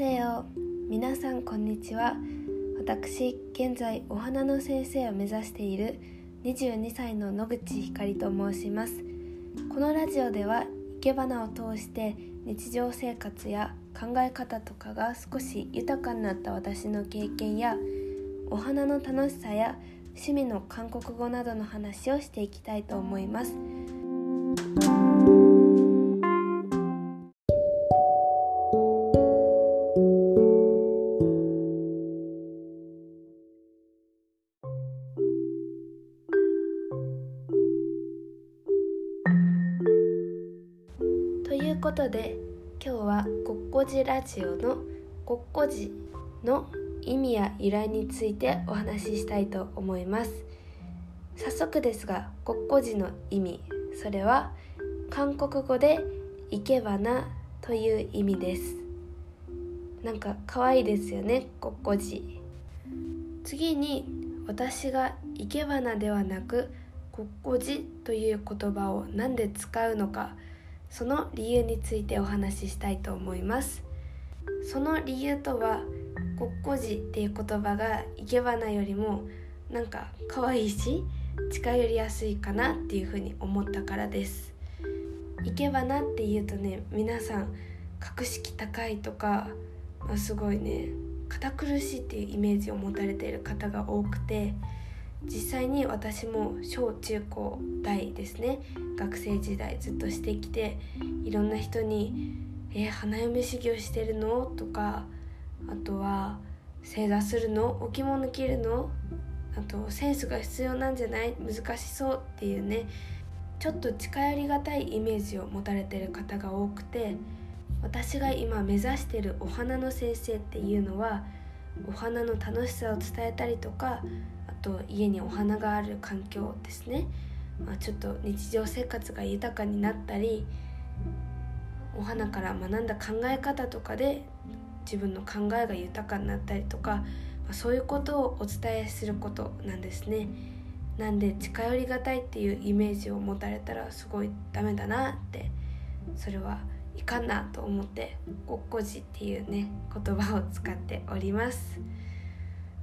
せよ皆さんこんにちは。私現在お花の先生を目指している22歳の野口ひかりと申します。このラジオでは生け花を通して日常生活や考え方とかが少し豊かになった私の経験やお花の楽しさや趣味の韓国語などの話をしていきたいと思います。いうことで今日は「ごっこじラジオ」の「ごっこじ」の意味や由来についてお話ししたいと思います。早速ですが「ごっこじ」の意味それは韓国語で「生け花」という意味です。なんか可愛いですよねごっこじ。次に私が生け花ではなくごっこじという言葉を何で使うのかその理由についてお話ししたいと思います。その理由とは「ごっこじ」っていう言葉が生け花よりもなんか可愛いし近寄りやすいかなっていうふうに思ったからです。生け花っていうとね皆さん格式高いとか、まあ、すごいね堅苦しいっていうイメージを持たれている方が多くて実際に私も小中高大ですね学生時代ずっとしてきていろんな人に「えー、花嫁修行してるの?」とかあとは「正座するの？置物着るの?」あと「センスが必要なんじゃない？難しそう」っていうねちょっと近寄りがたいイメージを持たれてる方が多くて私が今目指してるお花の先生っていうのはお花の楽しさを伝えたりとかあと家にお花がある環境ですね、まあ、ちょっと日常生活が豊かになったりお花から学んだ考え方とかで自分の考えが豊かになったりとか、まあ、そういうことをお伝えすることなんですね。なんで近寄りがたいっていうイメージを持たれたらすごいダメだなってそれはいかんなと思って「ごっこじ」っていうね言葉を使っております。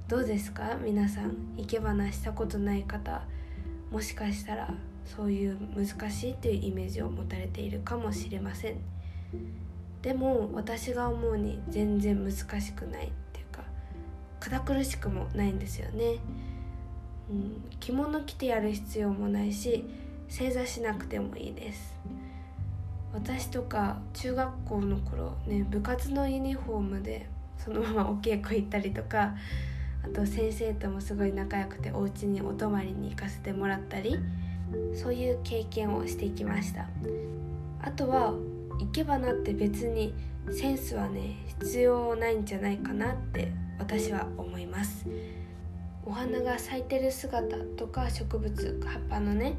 どうですか？皆さん生け花したことない方もしかしたらそういう難しいというイメージを持たれているかもしれません。でも私が思うに全然難しくないっていうか堅苦しくもないんですよね、うん、着物着てやる必要もないし正座しなくてもいいです。私とか中学校の頃ね部活のユニフォームでそのままお稽古行ったりとかあと先生ともすごい仲良くてお家にお泊まりに行かせてもらったりそういう経験をしてきました。あとは生け花って別にセンスはね必要ないんじゃないかなって私は思います。お花が咲いてる姿とか植物葉っぱのね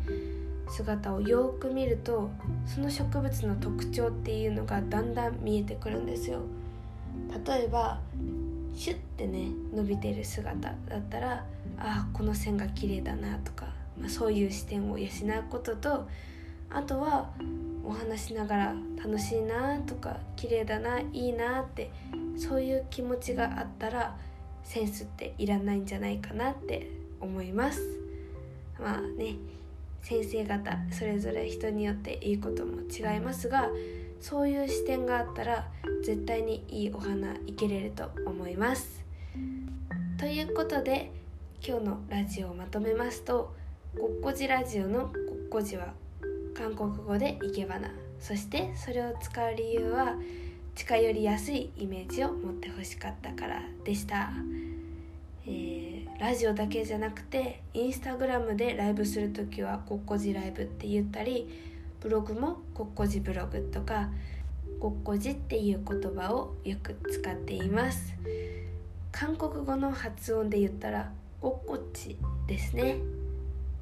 姿をよく見るとその植物の特徴っていうのがだんだん見えてくるんですよ。例えばシュッてね伸びてる姿だったらあこの線が綺麗だなとか、まあ、そういう視点を養うこととあとはお話しながら楽しいなとか綺麗だないいなってそういう気持ちがあったらセンスっていらないんじゃないかなって思います。まあね先生方それぞれ人によっていいことも違いますがそういう視点があったら絶対にいいお花いけれると思います。ということで今日のラジオをまとめますと「ごっこじラジオ」の「ごっこじ」は韓国語で生け花。そしてそれを使う理由は近寄りやすいイメージを持ってほしかったからでした、えー、ラジオだけじゃなくてインスタグラムでライブする時は「ごっこじライブ」って言ったりブログも「ごっこじブログ」とか「ごっこじ」っていう言葉をよく使っています。韓国語の発音で言ったら「ごっこち」ですね。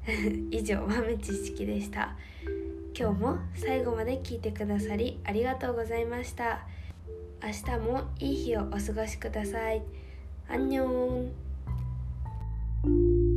以上豆知識でした。今日も最後まで聞いてくださりありがとうございました。明日もいい日をお過ごしください。アン。you